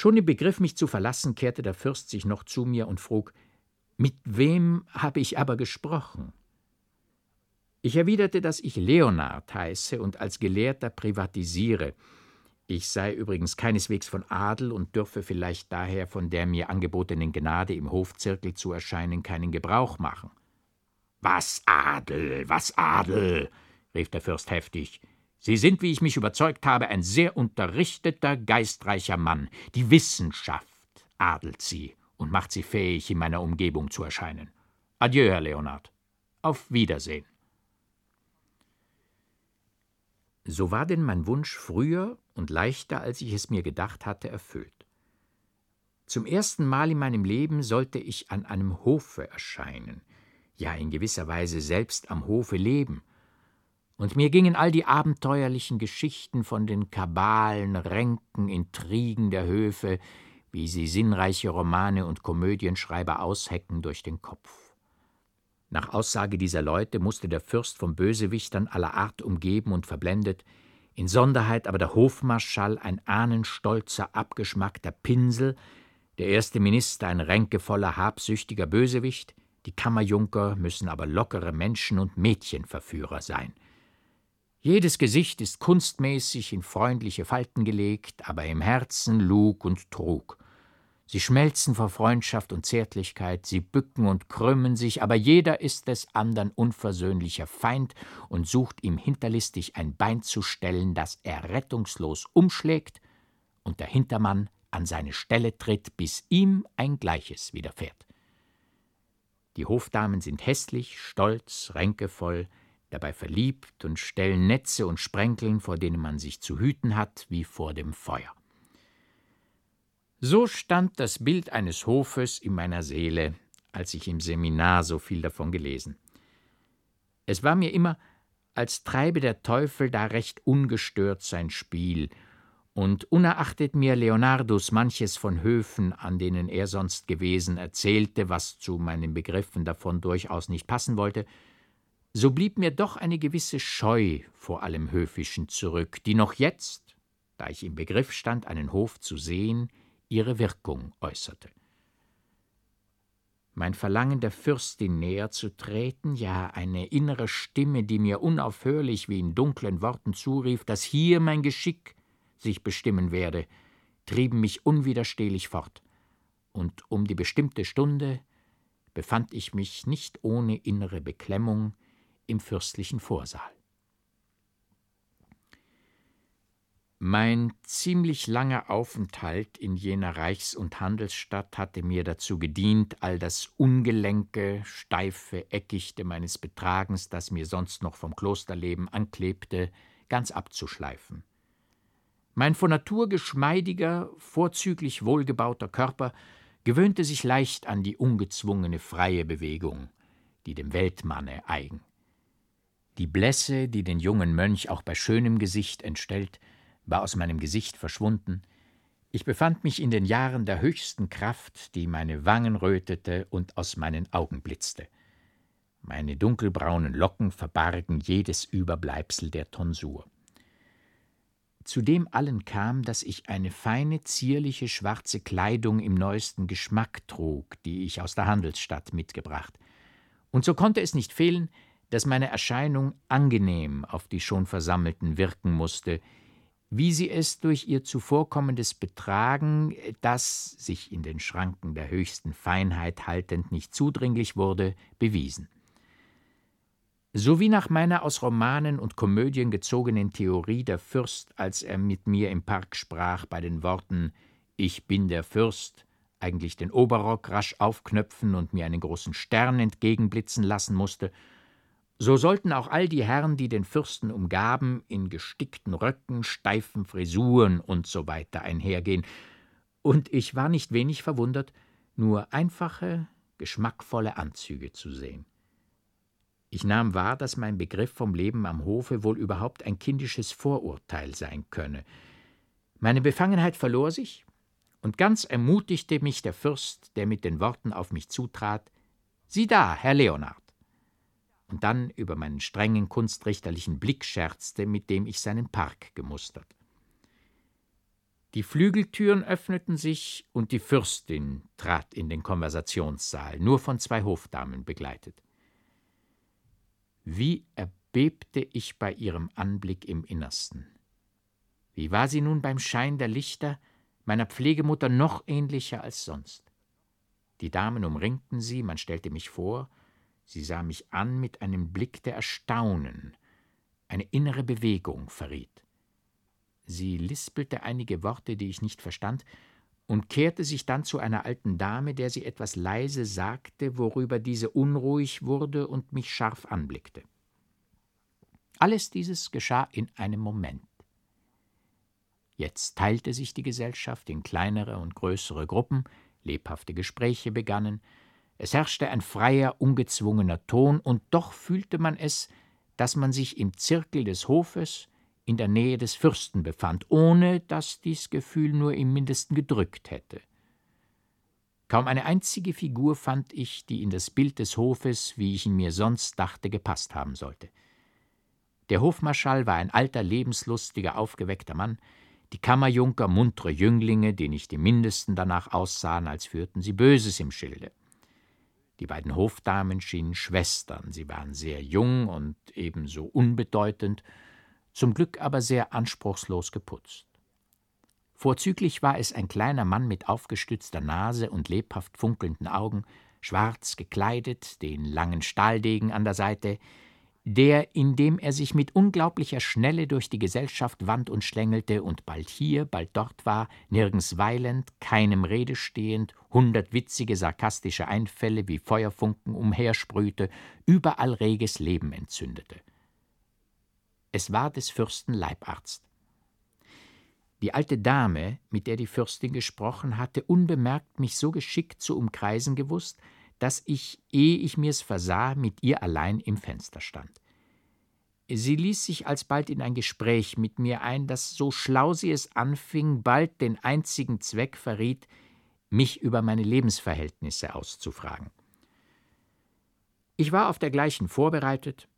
Schon im Begriff, mich zu verlassen, kehrte der Fürst sich noch zu mir und frug, mit wem habe ich aber gesprochen? Ich erwiderte, dass ich Leonard heiße und als Gelehrter privatisiere. Ich sei übrigens keineswegs von Adel und dürfe vielleicht daher von der mir angebotenen Gnade im Hofzirkel zu erscheinen keinen Gebrauch machen. Was Adel, was Adel, rief der Fürst heftig. Sie sind, wie ich mich überzeugt habe, ein sehr unterrichteter, geistreicher Mann. Die Wissenschaft adelt Sie und macht Sie fähig, in meiner Umgebung zu erscheinen. Adieu, Herr Leonard. Auf Wiedersehen. So war denn mein Wunsch früher und leichter, als ich es mir gedacht hatte, erfüllt. Zum ersten Mal in meinem Leben sollte ich an einem Hofe erscheinen, ja in gewisser Weise selbst am Hofe leben. Und mir gingen all die abenteuerlichen Geschichten von den Kabalen, Ränken, Intrigen der Höfe, wie sie sinnreiche Romane und Komödienschreiber aushecken, durch den Kopf. Nach Aussage dieser Leute musste der Fürst von Bösewichtern aller Art umgeben und verblendet, insonderheit aber der Hofmarschall ein ahnenstolzer, abgeschmackter Pinsel, der erste Minister ein ränkevoller, habsüchtiger Bösewicht, die Kammerjunker müssen aber lockere Menschen und Mädchenverführer sein. Jedes Gesicht ist kunstmäßig in freundliche Falten gelegt, aber im Herzen Lug und Trug. Sie schmelzen vor Freundschaft und Zärtlichkeit, sie bücken und krümmen sich, aber jeder ist des andern unversöhnlicher Feind und sucht ihm hinterlistig ein Bein zu stellen, das er rettungslos umschlägt und der Hintermann an seine Stelle tritt, bis ihm ein Gleiches widerfährt. Die Hofdamen sind hässlich, stolz, ränkevoll, dabei verliebt und stellen Netze und Sprenkeln, vor denen man sich zu hüten hat, wie vor dem Feuer. So stand das Bild eines Hofes in meiner Seele, als ich im Seminar so viel davon gelesen. Es war mir immer, als treibe der Teufel da recht ungestört sein Spiel, und unerachtet mir Leonardus manches von Höfen, an denen er sonst gewesen, erzählte, was zu meinen Begriffen davon durchaus nicht passen wollte, so blieb mir doch eine gewisse Scheu vor allem Höfischen zurück, die noch jetzt, da ich im Begriff stand, einen Hof zu sehen, ihre Wirkung äußerte. Mein Verlangen, der Fürstin näher zu treten, ja eine innere Stimme, die mir unaufhörlich wie in dunklen Worten zurief, dass hier mein Geschick sich bestimmen werde, trieben mich unwiderstehlich fort, und um die bestimmte Stunde befand ich mich nicht ohne innere Beklemmung im fürstlichen Vorsaal. Mein ziemlich langer Aufenthalt in jener Reichs- und Handelsstadt hatte mir dazu gedient, all das Ungelenke, Steife, Eckichte meines Betragens, das mir sonst noch vom Klosterleben anklebte, ganz abzuschleifen. Mein von Natur geschmeidiger, vorzüglich wohlgebauter Körper gewöhnte sich leicht an die ungezwungene freie Bewegung, die dem Weltmanne eigen. Die Blässe, die den jungen Mönch auch bei schönem Gesicht entstellt, war aus meinem Gesicht verschwunden. Ich befand mich in den Jahren der höchsten Kraft, die meine Wangen rötete und aus meinen Augen blitzte. Meine dunkelbraunen Locken verbargen jedes Überbleibsel der Tonsur. Zu dem allen kam, dass ich eine feine, zierliche schwarze Kleidung im neuesten Geschmack trug, die ich aus der Handelsstadt mitgebracht. Und so konnte es nicht fehlen, dass meine Erscheinung angenehm auf die schon Versammelten wirken musste, wie sie es durch ihr zuvorkommendes Betragen, das, sich in den Schranken der höchsten Feinheit haltend, nicht zudringlich wurde, bewiesen. So wie nach meiner aus Romanen und Komödien gezogenen Theorie der Fürst, als er mit mir im Park sprach, bei den Worten Ich bin der Fürst, eigentlich den Oberrock rasch aufknöpfen und mir einen großen Stern entgegenblitzen lassen musste, so sollten auch all die Herren, die den Fürsten umgaben, in gestickten Röcken, steifen Frisuren und so einhergehen, und ich war nicht wenig verwundert, nur einfache, geschmackvolle Anzüge zu sehen. Ich nahm wahr, dass mein Begriff vom Leben am Hofe wohl überhaupt ein kindisches Vorurteil sein könne. Meine Befangenheit verlor sich, und ganz ermutigte mich der Fürst, der mit den Worten auf mich zutrat Sieh da, Herr Leonard und dann über meinen strengen kunstrichterlichen Blick scherzte, mit dem ich seinen Park gemustert. Die Flügeltüren öffneten sich und die Fürstin trat in den Konversationssaal, nur von zwei Hofdamen begleitet. Wie erbebte ich bei ihrem Anblick im Innersten. Wie war sie nun beim Schein der Lichter meiner Pflegemutter noch ähnlicher als sonst. Die Damen umringten sie, man stellte mich vor, sie sah mich an mit einem Blick der Erstaunen, eine innere Bewegung verriet. Sie lispelte einige Worte, die ich nicht verstand, und kehrte sich dann zu einer alten Dame, der sie etwas leise sagte, worüber diese unruhig wurde und mich scharf anblickte. Alles dieses geschah in einem Moment. Jetzt teilte sich die Gesellschaft in kleinere und größere Gruppen, lebhafte Gespräche begannen, es herrschte ein freier, ungezwungener Ton, und doch fühlte man es, dass man sich im Zirkel des Hofes, in der Nähe des Fürsten befand, ohne dass dies Gefühl nur im mindesten gedrückt hätte. Kaum eine einzige Figur fand ich, die in das Bild des Hofes, wie ich ihn mir sonst dachte, gepasst haben sollte. Der Hofmarschall war ein alter, lebenslustiger, aufgeweckter Mann, die Kammerjunker muntere Jünglinge, die nicht im mindesten danach aussahen, als führten sie Böses im Schilde. Die beiden Hofdamen schienen Schwestern, sie waren sehr jung und ebenso unbedeutend zum Glück aber sehr anspruchslos geputzt. Vorzüglich war es ein kleiner Mann mit aufgestützter Nase und lebhaft funkelnden Augen, schwarz gekleidet, den langen Stahldegen an der Seite, der, indem er sich mit unglaublicher Schnelle durch die Gesellschaft wand und schlängelte und bald hier, bald dort war, nirgends weilend, keinem Rede stehend, hundert witzige, sarkastische Einfälle wie Feuerfunken umhersprühte, überall reges Leben entzündete. Es war des Fürsten Leibarzt. Die alte Dame, mit der die Fürstin gesprochen hatte, unbemerkt mich so geschickt zu umkreisen gewusst, dass ich, ehe ich mir's versah, mit ihr allein im Fenster stand. Sie ließ sich alsbald in ein Gespräch mit mir ein, das, so schlau sie es anfing, bald den einzigen Zweck verriet, mich über meine Lebensverhältnisse auszufragen. Ich war auf dergleichen vorbereitet,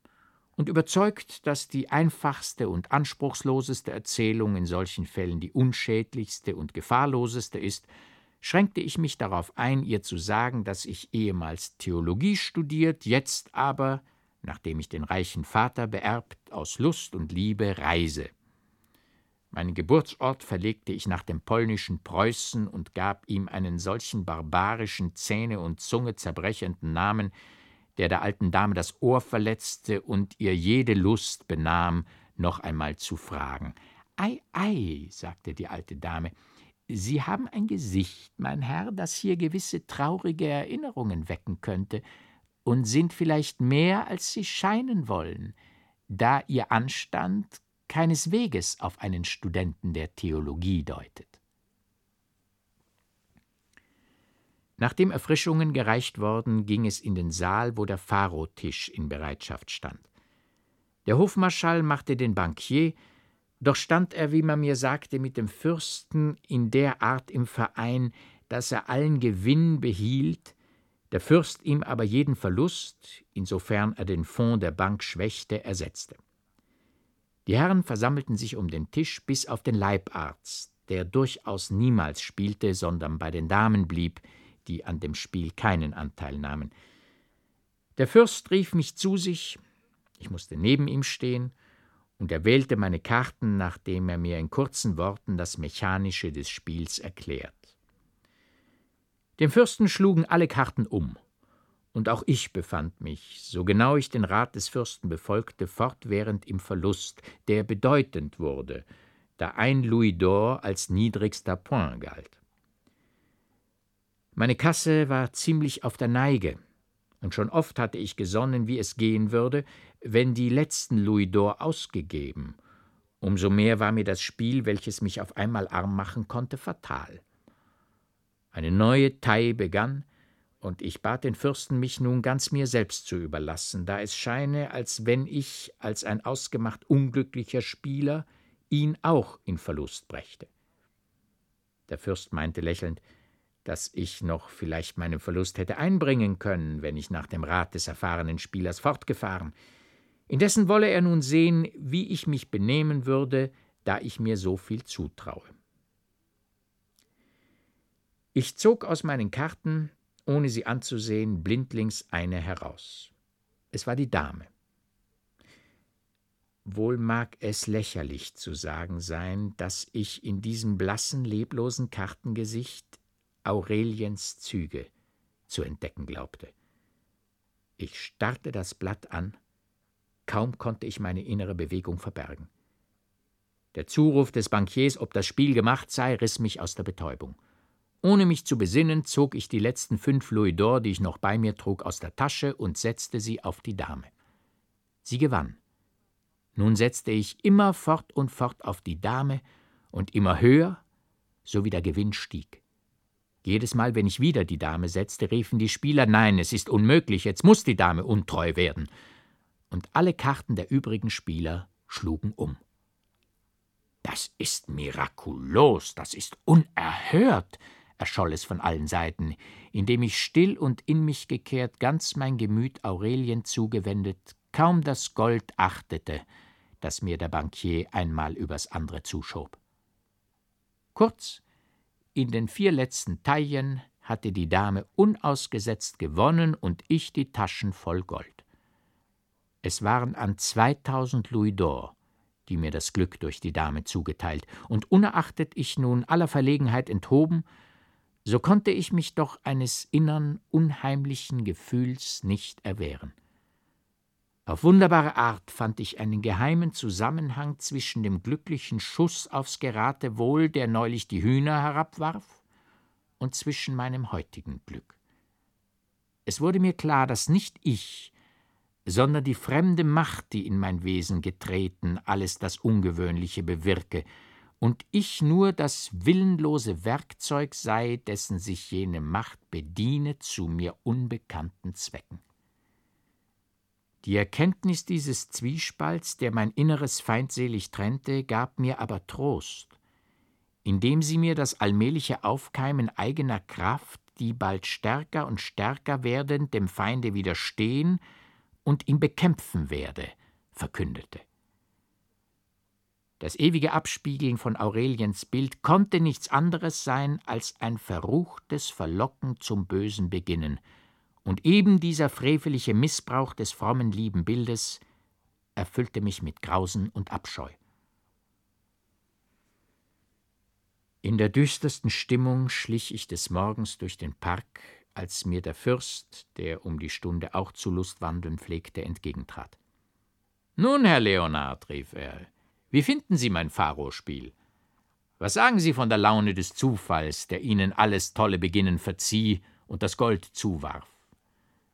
und überzeugt, dass die einfachste und anspruchsloseste Erzählung in solchen Fällen die unschädlichste und gefahrloseste ist, schränkte ich mich darauf ein, ihr zu sagen, dass ich ehemals Theologie studiert, jetzt aber, nachdem ich den reichen Vater beerbt, aus Lust und Liebe reise. Meinen Geburtsort verlegte ich nach dem polnischen Preußen und gab ihm einen solchen barbarischen, Zähne und Zunge zerbrechenden Namen, der der alten Dame das Ohr verletzte und ihr jede Lust benahm, noch einmal zu fragen. Ei, ei, sagte die alte Dame, Sie haben ein Gesicht, mein Herr, das hier gewisse traurige Erinnerungen wecken könnte, und sind vielleicht mehr, als Sie scheinen wollen, da Ihr Anstand keinesweges auf einen Studenten der Theologie deutet. Nachdem Erfrischungen gereicht worden, ging es in den Saal, wo der Pharotisch in Bereitschaft stand. Der Hofmarschall machte den Bankier, doch stand er, wie man mir sagte, mit dem Fürsten in der Art im Verein, dass er allen Gewinn behielt, der Fürst ihm aber jeden Verlust, insofern er den Fonds der Bank schwächte, ersetzte. Die Herren versammelten sich um den Tisch bis auf den Leibarzt, der durchaus niemals spielte, sondern bei den Damen blieb, die an dem Spiel keinen Anteil nahmen. Der Fürst rief mich zu sich, ich musste neben ihm stehen, und er wählte meine Karten, nachdem er mir in kurzen Worten das Mechanische des Spiels erklärt. Dem Fürsten schlugen alle Karten um, und auch ich befand mich, so genau ich den Rat des Fürsten befolgte, fortwährend im Verlust, der bedeutend wurde, da ein Louis d'Or als niedrigster Point galt. Meine Kasse war ziemlich auf der Neige, und schon oft hatte ich gesonnen, wie es gehen würde, wenn die letzten Louis d'Or ausgegeben. Umso mehr war mir das Spiel, welches mich auf einmal arm machen konnte, fatal. Eine neue Taille begann, und ich bat den Fürsten, mich nun ganz mir selbst zu überlassen, da es scheine, als wenn ich als ein ausgemacht unglücklicher Spieler ihn auch in Verlust brächte. Der Fürst meinte lächelnd, dass ich noch vielleicht meinen Verlust hätte einbringen können, wenn ich nach dem Rat des erfahrenen Spielers fortgefahren. Indessen wolle er nun sehen, wie ich mich benehmen würde, da ich mir so viel zutraue. Ich zog aus meinen Karten, ohne sie anzusehen, blindlings eine heraus. Es war die Dame. Wohl mag es lächerlich zu sagen sein, dass ich in diesem blassen, leblosen Kartengesicht Aureliens Züge zu entdecken glaubte. Ich starrte das Blatt an, kaum konnte ich meine innere Bewegung verbergen. Der Zuruf des Bankiers, ob das Spiel gemacht sei, riss mich aus der Betäubung. Ohne mich zu besinnen, zog ich die letzten fünf Louis d'Or, die ich noch bei mir trug, aus der Tasche und setzte sie auf die Dame. Sie gewann. Nun setzte ich immer fort und fort auf die Dame und immer höher, so wie der Gewinn stieg. Jedes Mal, wenn ich wieder die Dame setzte, riefen die Spieler Nein, es ist unmöglich, jetzt muss die Dame untreu werden. Und alle Karten der übrigen Spieler schlugen um. Das ist mirakulos, das ist unerhört, erscholl es von allen Seiten, indem ich still und in mich gekehrt ganz mein Gemüt Aurelien zugewendet, kaum das Gold achtete, das mir der Bankier einmal übers andere zuschob. Kurz, in den vier letzten Taillen hatte die Dame unausgesetzt gewonnen und ich die Taschen voll Gold. Es waren an zweitausend Louis d'Or, die mir das Glück durch die Dame zugeteilt, und unerachtet ich nun aller Verlegenheit enthoben, so konnte ich mich doch eines innern, unheimlichen Gefühls nicht erwehren. Auf wunderbare Art fand ich einen geheimen Zusammenhang zwischen dem glücklichen Schuss aufs Geratewohl, der neulich die Hühner herabwarf, und zwischen meinem heutigen Glück. Es wurde mir klar, dass nicht ich, sondern die fremde Macht, die in mein Wesen getreten, alles das Ungewöhnliche bewirke, und ich nur das willenlose Werkzeug sei, dessen sich jene Macht bediene zu mir unbekannten Zwecken. Die Erkenntnis dieses Zwiespalts, der mein Inneres feindselig trennte, gab mir aber Trost, indem sie mir das allmähliche Aufkeimen eigener Kraft, die bald stärker und stärker werdend dem Feinde widerstehen und ihn bekämpfen werde, verkündete. Das ewige Abspiegeln von Aureliens Bild konnte nichts anderes sein als ein verruchtes Verlocken zum bösen Beginnen, und eben dieser freveliche Missbrauch des frommen lieben Bildes erfüllte mich mit Grausen und Abscheu. In der düstersten Stimmung schlich ich des Morgens durch den Park, als mir der Fürst, der um die Stunde auch zu Lustwandeln pflegte, entgegentrat. Nun, Herr Leonard, rief er, wie finden Sie mein Pharospiel? Was sagen Sie von der Laune des Zufalls, der Ihnen alles tolle Beginnen verzieh und das Gold zuwarf?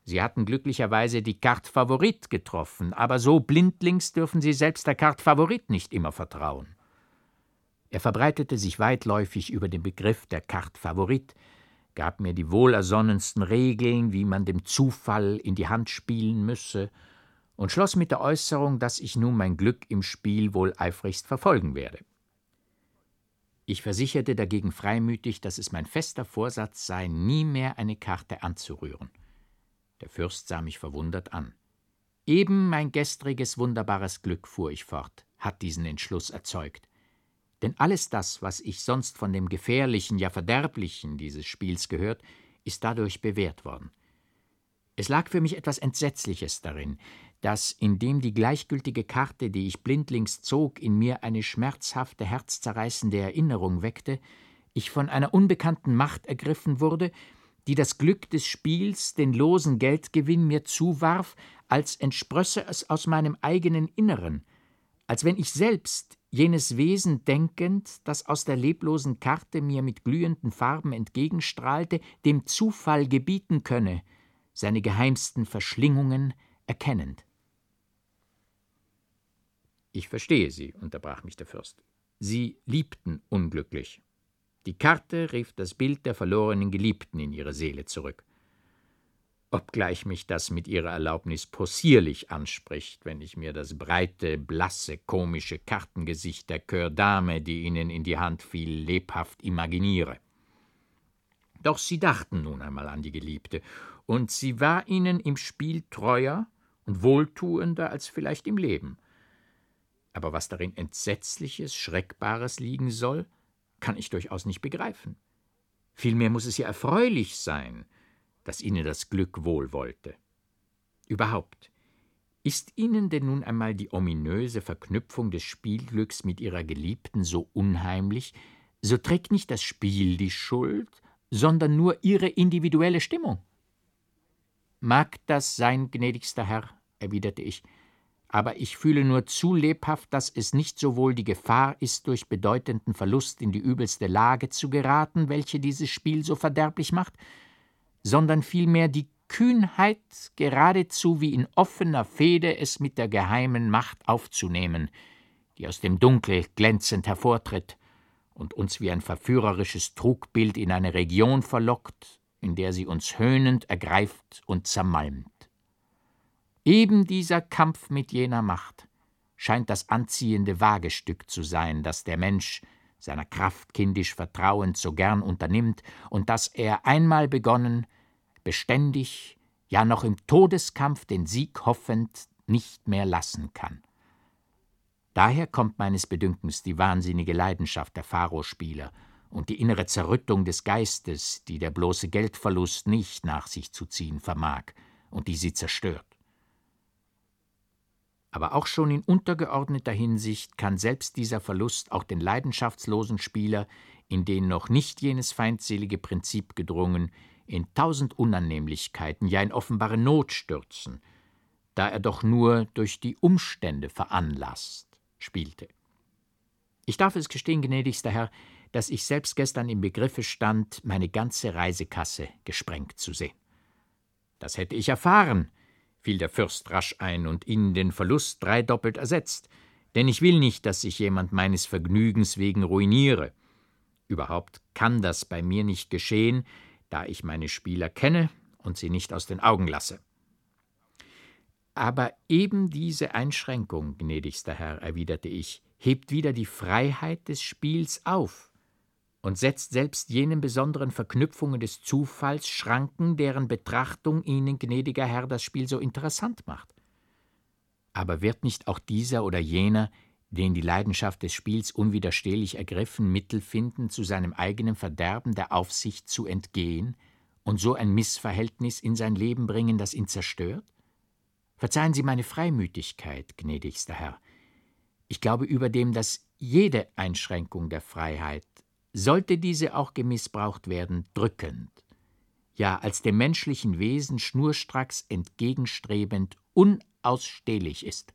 Sie hatten glücklicherweise die Carte Favorit getroffen, aber so blindlings dürfen Sie selbst der Carte Favorit nicht immer vertrauen. Er verbreitete sich weitläufig über den Begriff der Carte Favorit, gab mir die wohlersonnensten Regeln, wie man dem Zufall in die Hand spielen müsse, und schloss mit der Äußerung, dass ich nun mein Glück im Spiel wohl eifrigst verfolgen werde. Ich versicherte dagegen freimütig, dass es mein fester Vorsatz sei, nie mehr eine Karte anzurühren. Der Fürst sah mich verwundert an. Eben mein gestriges wunderbares Glück, fuhr ich fort, hat diesen Entschluss erzeugt. Denn alles das, was ich sonst von dem Gefährlichen, ja Verderblichen dieses Spiels gehört, ist dadurch bewährt worden. Es lag für mich etwas Entsetzliches darin, dass, indem die gleichgültige Karte, die ich blindlings zog, in mir eine schmerzhafte, herzzerreißende Erinnerung weckte, ich von einer unbekannten Macht ergriffen wurde, die das Glück des Spiels, den losen Geldgewinn mir zuwarf, als entsprösse es aus meinem eigenen Inneren, als wenn ich selbst, jenes Wesen denkend, das aus der leblosen Karte mir mit glühenden Farben entgegenstrahlte, dem Zufall gebieten könne, seine geheimsten Verschlingungen erkennend. Ich verstehe Sie, unterbrach mich der Fürst. Sie liebten unglücklich. Die Karte rief das Bild der verlorenen Geliebten in ihre Seele zurück. Obgleich mich das mit Ihrer Erlaubnis possierlich anspricht, wenn ich mir das breite, blasse, komische Kartengesicht der Coeur Dame, die Ihnen in die Hand fiel, lebhaft imaginiere. Doch Sie dachten nun einmal an die Geliebte, und sie war Ihnen im Spiel treuer und wohltuender als vielleicht im Leben. Aber was darin Entsetzliches, Schreckbares liegen soll, kann ich durchaus nicht begreifen. Vielmehr muss es ja erfreulich sein, dass Ihnen das Glück wohl wollte. Überhaupt, ist Ihnen denn nun einmal die ominöse Verknüpfung des Spielglücks mit Ihrer Geliebten so unheimlich, so trägt nicht das Spiel die Schuld, sondern nur Ihre individuelle Stimmung. Mag das sein, gnädigster Herr, erwiderte ich, aber ich fühle nur zu lebhaft, dass es nicht sowohl die Gefahr ist, durch bedeutenden Verlust in die übelste Lage zu geraten, welche dieses Spiel so verderblich macht, sondern vielmehr die Kühnheit, geradezu wie in offener Fehde es mit der geheimen Macht aufzunehmen, die aus dem Dunkel glänzend hervortritt und uns wie ein verführerisches Trugbild in eine Region verlockt, in der sie uns höhnend ergreift und zermalmt. Eben dieser Kampf mit jener Macht scheint das anziehende Wagestück zu sein, das der Mensch seiner Kraft kindisch vertrauend so gern unternimmt und das er einmal begonnen, beständig, ja noch im Todeskampf den Sieg hoffend, nicht mehr lassen kann. Daher kommt meines Bedünkens die wahnsinnige Leidenschaft der Pharospieler und die innere Zerrüttung des Geistes, die der bloße Geldverlust nicht nach sich zu ziehen vermag und die sie zerstört. Aber auch schon in untergeordneter Hinsicht kann selbst dieser Verlust auch den leidenschaftslosen Spieler, in den noch nicht jenes feindselige Prinzip gedrungen, in tausend Unannehmlichkeiten, ja in offenbare Not stürzen, da er doch nur durch die Umstände veranlasst spielte. Ich darf es gestehen, gnädigster Herr, dass ich selbst gestern im Begriffe stand, meine ganze Reisekasse gesprengt zu sehen. Das hätte ich erfahren, fiel der Fürst rasch ein und Ihnen den Verlust dreidoppelt ersetzt, denn ich will nicht, dass sich jemand meines Vergnügens wegen ruiniere. Überhaupt kann das bei mir nicht geschehen, da ich meine Spieler kenne und sie nicht aus den Augen lasse. Aber eben diese Einschränkung, gnädigster Herr, erwiderte ich, hebt wieder die Freiheit des Spiels auf und setzt selbst jenen besonderen Verknüpfungen des Zufalls Schranken, deren Betrachtung Ihnen, gnädiger Herr, das Spiel so interessant macht. Aber wird nicht auch dieser oder jener, den die Leidenschaft des Spiels unwiderstehlich ergriffen, Mittel finden, zu seinem eigenen Verderben der Aufsicht zu entgehen und so ein Missverhältnis in sein Leben bringen, das ihn zerstört? Verzeihen Sie meine Freimütigkeit, gnädigster Herr. Ich glaube überdem, dass jede Einschränkung der Freiheit, sollte diese auch gemissbraucht werden, drückend, ja als dem menschlichen Wesen schnurstracks entgegenstrebend unausstehlich ist.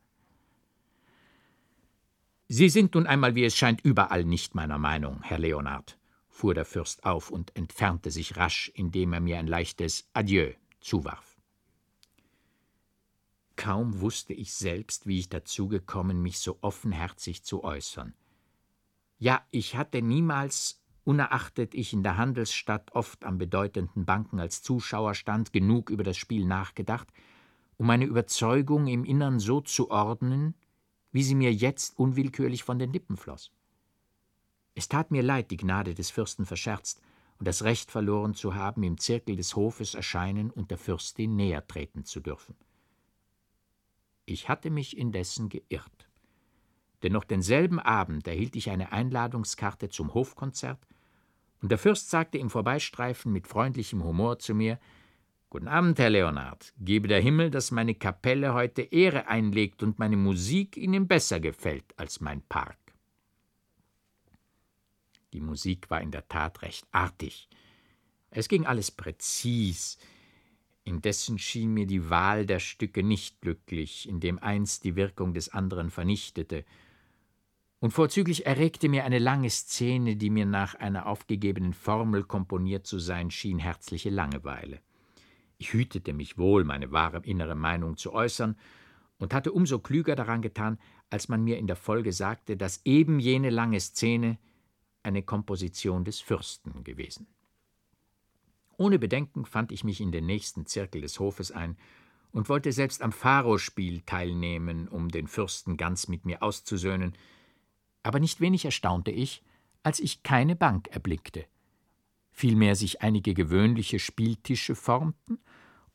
Sie sind nun einmal, wie es scheint, überall nicht meiner Meinung, Herr Leonard, fuhr der Fürst auf und entfernte sich rasch, indem er mir ein leichtes Adieu zuwarf. Kaum wusste ich selbst, wie ich dazu gekommen, mich so offenherzig zu äußern. Ja, ich hatte niemals, unerachtet ich in der Handelsstadt oft an bedeutenden Banken als Zuschauer stand, genug über das Spiel nachgedacht, um meine Überzeugung im Innern so zu ordnen, wie sie mir jetzt unwillkürlich von den Lippen floss. Es tat mir leid, die Gnade des Fürsten verscherzt und das Recht verloren zu haben, im Zirkel des Hofes erscheinen und der Fürstin näher treten zu dürfen. Ich hatte mich indessen geirrt. Denn noch denselben Abend erhielt ich eine Einladungskarte zum Hofkonzert, und der Fürst sagte im Vorbeistreifen mit freundlichem Humor zu mir Guten Abend, Herr Leonard. Gebe der Himmel, dass meine Kapelle heute Ehre einlegt und meine Musik Ihnen besser gefällt als mein Park. Die Musik war in der Tat recht artig. Es ging alles präzis, Indessen schien mir die Wahl der Stücke nicht glücklich, indem eins die Wirkung des anderen vernichtete, und vorzüglich erregte mir eine lange Szene, die mir nach einer aufgegebenen Formel komponiert zu sein schien, herzliche Langeweile. Ich hütete mich wohl, meine wahre innere Meinung zu äußern, und hatte umso klüger daran getan, als man mir in der Folge sagte, dass eben jene lange Szene eine Komposition des Fürsten gewesen. Ohne Bedenken fand ich mich in den nächsten Zirkel des Hofes ein und wollte selbst am Pharospiel teilnehmen, um den Fürsten ganz mit mir auszusöhnen, aber nicht wenig erstaunte ich, als ich keine Bank erblickte. Vielmehr sich einige gewöhnliche Spieltische formten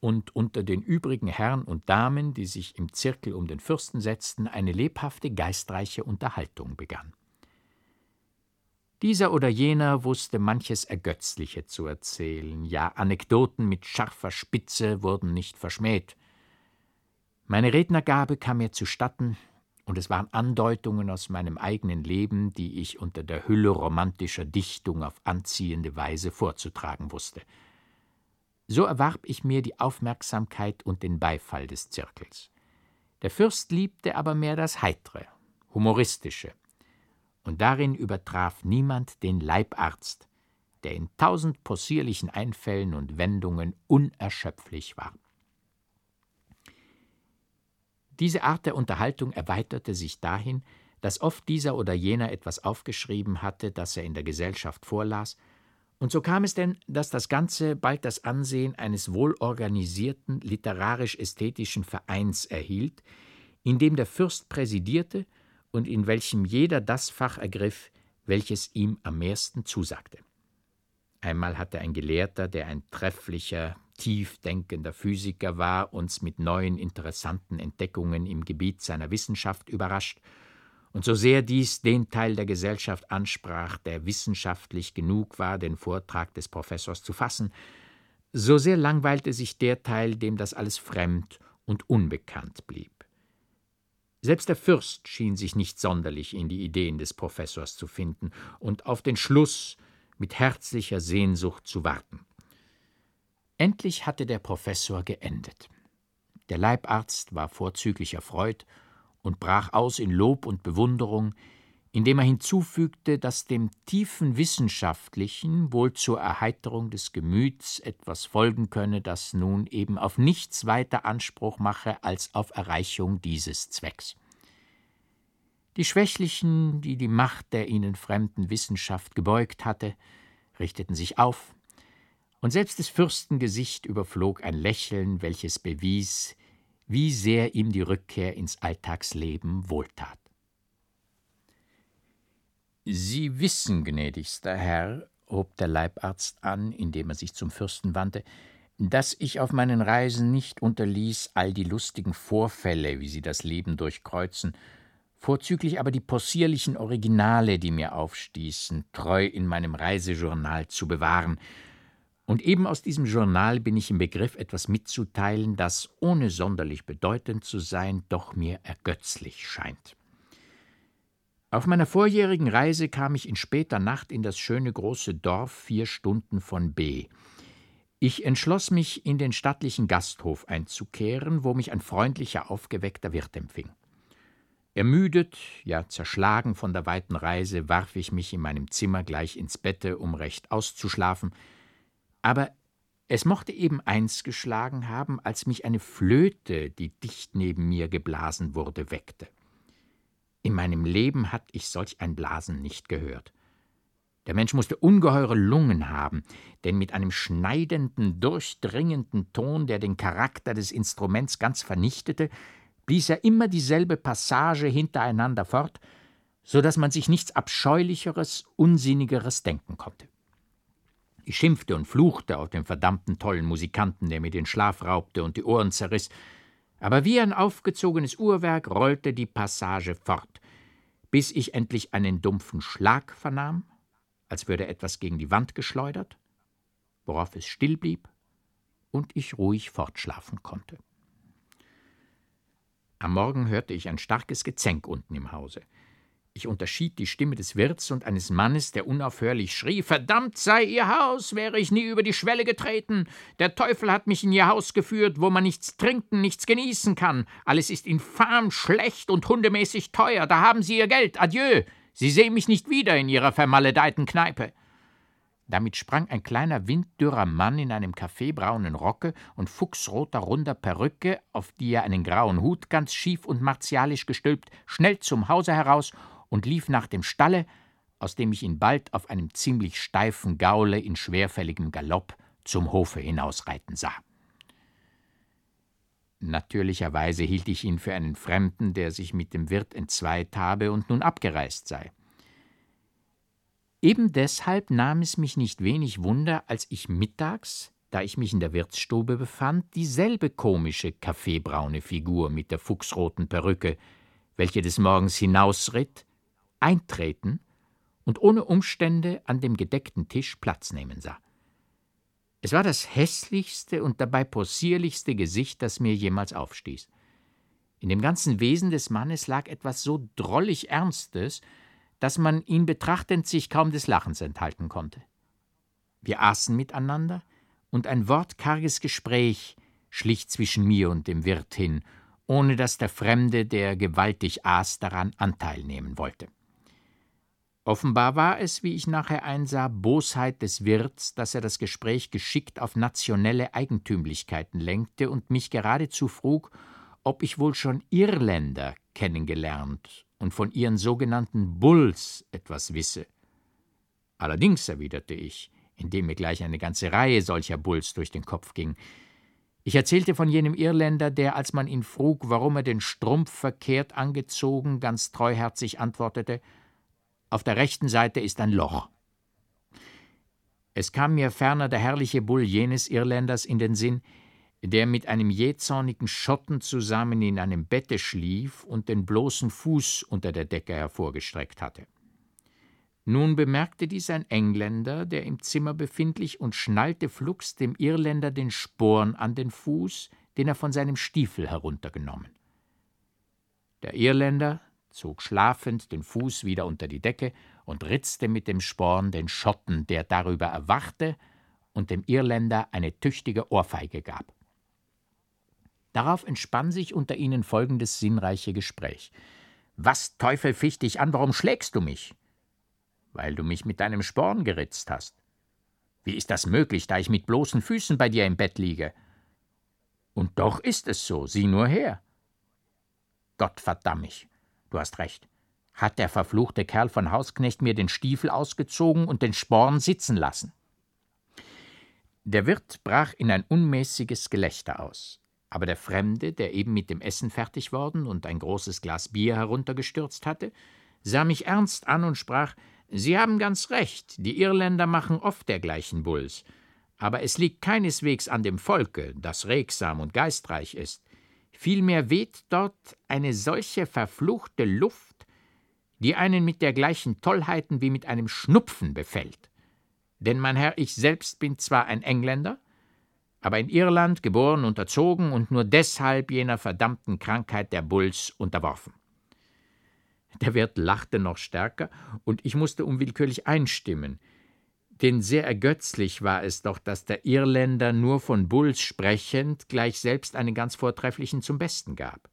und unter den übrigen Herren und Damen, die sich im Zirkel um den Fürsten setzten, eine lebhafte, geistreiche Unterhaltung begann. Dieser oder jener wusste manches Ergötzliche zu erzählen, ja Anekdoten mit scharfer Spitze wurden nicht verschmäht. Meine Rednergabe kam mir zustatten, und es waren Andeutungen aus meinem eigenen Leben, die ich unter der Hülle romantischer Dichtung auf anziehende Weise vorzutragen wusste. So erwarb ich mir die Aufmerksamkeit und den Beifall des Zirkels. Der Fürst liebte aber mehr das Heitre, Humoristische, und darin übertraf niemand den Leibarzt, der in tausend possierlichen Einfällen und Wendungen unerschöpflich war. Diese Art der Unterhaltung erweiterte sich dahin, dass oft dieser oder jener etwas aufgeschrieben hatte, das er in der Gesellschaft vorlas, und so kam es denn, dass das Ganze bald das Ansehen eines wohlorganisierten literarisch-ästhetischen Vereins erhielt, in dem der Fürst präsidierte und in welchem jeder das Fach ergriff, welches ihm am meisten zusagte. Einmal hatte ein Gelehrter, der ein trefflicher, tiefdenkender Physiker war, uns mit neuen interessanten Entdeckungen im Gebiet seiner Wissenschaft überrascht, und so sehr dies den Teil der Gesellschaft ansprach, der wissenschaftlich genug war, den Vortrag des Professors zu fassen, so sehr langweilte sich der Teil, dem das alles fremd und unbekannt blieb. Selbst der Fürst schien sich nicht sonderlich in die Ideen des Professors zu finden und auf den Schluss mit herzlicher Sehnsucht zu warten. Endlich hatte der Professor geendet. Der Leibarzt war vorzüglich erfreut und brach aus in Lob und Bewunderung, indem er hinzufügte, dass dem tiefen Wissenschaftlichen wohl zur Erheiterung des Gemüts etwas folgen könne, das nun eben auf nichts weiter Anspruch mache als auf Erreichung dieses Zwecks. Die Schwächlichen, die die Macht der ihnen fremden Wissenschaft gebeugt hatte, richteten sich auf, und selbst des Fürsten Gesicht überflog ein Lächeln, welches bewies, wie sehr ihm die Rückkehr ins Alltagsleben wohltat. Sie wissen, gnädigster Herr, hob der Leibarzt an, indem er sich zum Fürsten wandte, dass ich auf meinen Reisen nicht unterließ, all die lustigen Vorfälle, wie sie das Leben durchkreuzen, vorzüglich aber die possierlichen Originale, die mir aufstießen, treu in meinem Reisejournal zu bewahren, und eben aus diesem Journal bin ich im Begriff, etwas mitzuteilen, das, ohne sonderlich bedeutend zu sein, doch mir ergötzlich scheint. Auf meiner vorjährigen Reise kam ich in später Nacht in das schöne große Dorf vier Stunden von B. Ich entschloss mich, in den stattlichen Gasthof einzukehren, wo mich ein freundlicher, aufgeweckter Wirt empfing. Ermüdet, ja zerschlagen von der weiten Reise, warf ich mich in meinem Zimmer gleich ins Bette, um recht auszuschlafen, aber es mochte eben eins geschlagen haben, als mich eine Flöte, die dicht neben mir geblasen wurde, weckte. In meinem Leben hatte ich solch ein Blasen nicht gehört. Der Mensch musste ungeheure Lungen haben, denn mit einem schneidenden, durchdringenden Ton, der den Charakter des Instruments ganz vernichtete, blies er immer dieselbe Passage hintereinander fort, so dass man sich nichts Abscheulicheres, Unsinnigeres denken konnte. Ich schimpfte und fluchte auf den verdammten tollen Musikanten, der mir den Schlaf raubte und die Ohren zerriss, aber wie ein aufgezogenes Uhrwerk rollte die Passage fort, bis ich endlich einen dumpfen Schlag vernahm, als würde etwas gegen die Wand geschleudert, worauf es still blieb und ich ruhig fortschlafen konnte. Am Morgen hörte ich ein starkes Gezänk unten im Hause. Ich unterschied die Stimme des Wirts und eines Mannes, der unaufhörlich schrie: Verdammt sei Ihr Haus, wäre ich nie über die Schwelle getreten. Der Teufel hat mich in Ihr Haus geführt, wo man nichts trinken, nichts genießen kann. Alles ist infam, schlecht und hundemäßig teuer. Da haben Sie Ihr Geld. Adieu. Sie sehen mich nicht wieder in Ihrer vermaledeiten Kneipe. Damit sprang ein kleiner winddürrer Mann in einem kaffeebraunen Rocke und fuchsroter runder Perücke, auf die er einen grauen Hut ganz schief und martialisch gestülpt, schnell zum Hause heraus und lief nach dem Stalle, aus dem ich ihn bald auf einem ziemlich steifen Gaule in schwerfälligem Galopp zum Hofe hinausreiten sah. Natürlicherweise hielt ich ihn für einen Fremden, der sich mit dem Wirt entzweit habe und nun abgereist sei. Eben deshalb nahm es mich nicht wenig Wunder, als ich mittags, da ich mich in der Wirtsstube befand, dieselbe komische kaffeebraune Figur mit der fuchsroten Perücke, welche des Morgens hinausritt, eintreten und ohne Umstände an dem gedeckten Tisch Platz nehmen sah. Es war das hässlichste und dabei possierlichste Gesicht, das mir jemals aufstieß. In dem ganzen Wesen des Mannes lag etwas so drollig Ernstes, dass man ihn betrachtend sich kaum des Lachens enthalten konnte. Wir aßen miteinander, und ein wortkarges Gespräch schlich zwischen mir und dem Wirt hin, ohne dass der Fremde, der gewaltig aß, daran Anteil nehmen wollte. Offenbar war es, wie ich nachher einsah, Bosheit des Wirts, dass er das Gespräch geschickt auf nationelle Eigentümlichkeiten lenkte und mich geradezu frug, ob ich wohl schon Irländer kennengelernt und von ihren sogenannten Bulls etwas wisse. Allerdings, erwiderte ich, indem mir gleich eine ganze Reihe solcher Bulls durch den Kopf ging. Ich erzählte von jenem Irländer, der, als man ihn frug, warum er den Strumpf verkehrt angezogen, ganz treuherzig antwortete: Auf der rechten Seite ist ein Loch. Es kam mir ferner der herrliche Bull jenes Irländers in den Sinn, der mit einem jähzornigen Schotten zusammen in einem Bette schlief und den bloßen Fuß unter der Decke hervorgestreckt hatte. Nun bemerkte dies ein Engländer, der im Zimmer befindlich, und schnallte flugs dem Irländer den Sporn an den Fuß, den er von seinem Stiefel heruntergenommen. Der Irländer zog schlafend den Fuß wieder unter die Decke und ritzte mit dem Sporn den Schotten, der darüber erwachte und dem Irländer eine tüchtige Ohrfeige gab. Darauf entspann sich unter ihnen folgendes sinnreiche Gespräch. Was Teufel ficht dich an, warum schlägst du mich? Weil du mich mit deinem Sporn geritzt hast. Wie ist das möglich, da ich mit bloßen Füßen bei dir im Bett liege? Und doch ist es so, sieh nur her. Gott verdamm mich, du hast recht. Hat der verfluchte Kerl von Hausknecht mir den Stiefel ausgezogen und den Sporn sitzen lassen? Der Wirt brach in ein unmäßiges Gelächter aus. Aber der Fremde, der eben mit dem Essen fertig worden und ein großes Glas Bier heruntergestürzt hatte, sah mich ernst an und sprach Sie haben ganz recht, die Irländer machen oft dergleichen Bulls, aber es liegt keineswegs an dem Volke, das regsam und geistreich ist. Vielmehr weht dort eine solche verfluchte Luft, die einen mit dergleichen Tollheiten wie mit einem Schnupfen befällt. Denn, mein Herr, ich selbst bin zwar ein Engländer, aber in Irland geboren und erzogen und nur deshalb jener verdammten Krankheit der Bulls unterworfen. Der Wirt lachte noch stärker, und ich musste unwillkürlich einstimmen. Denn sehr ergötzlich war es doch, dass der Irländer nur von Bulls sprechend gleich selbst einen ganz vortrefflichen zum Besten gab.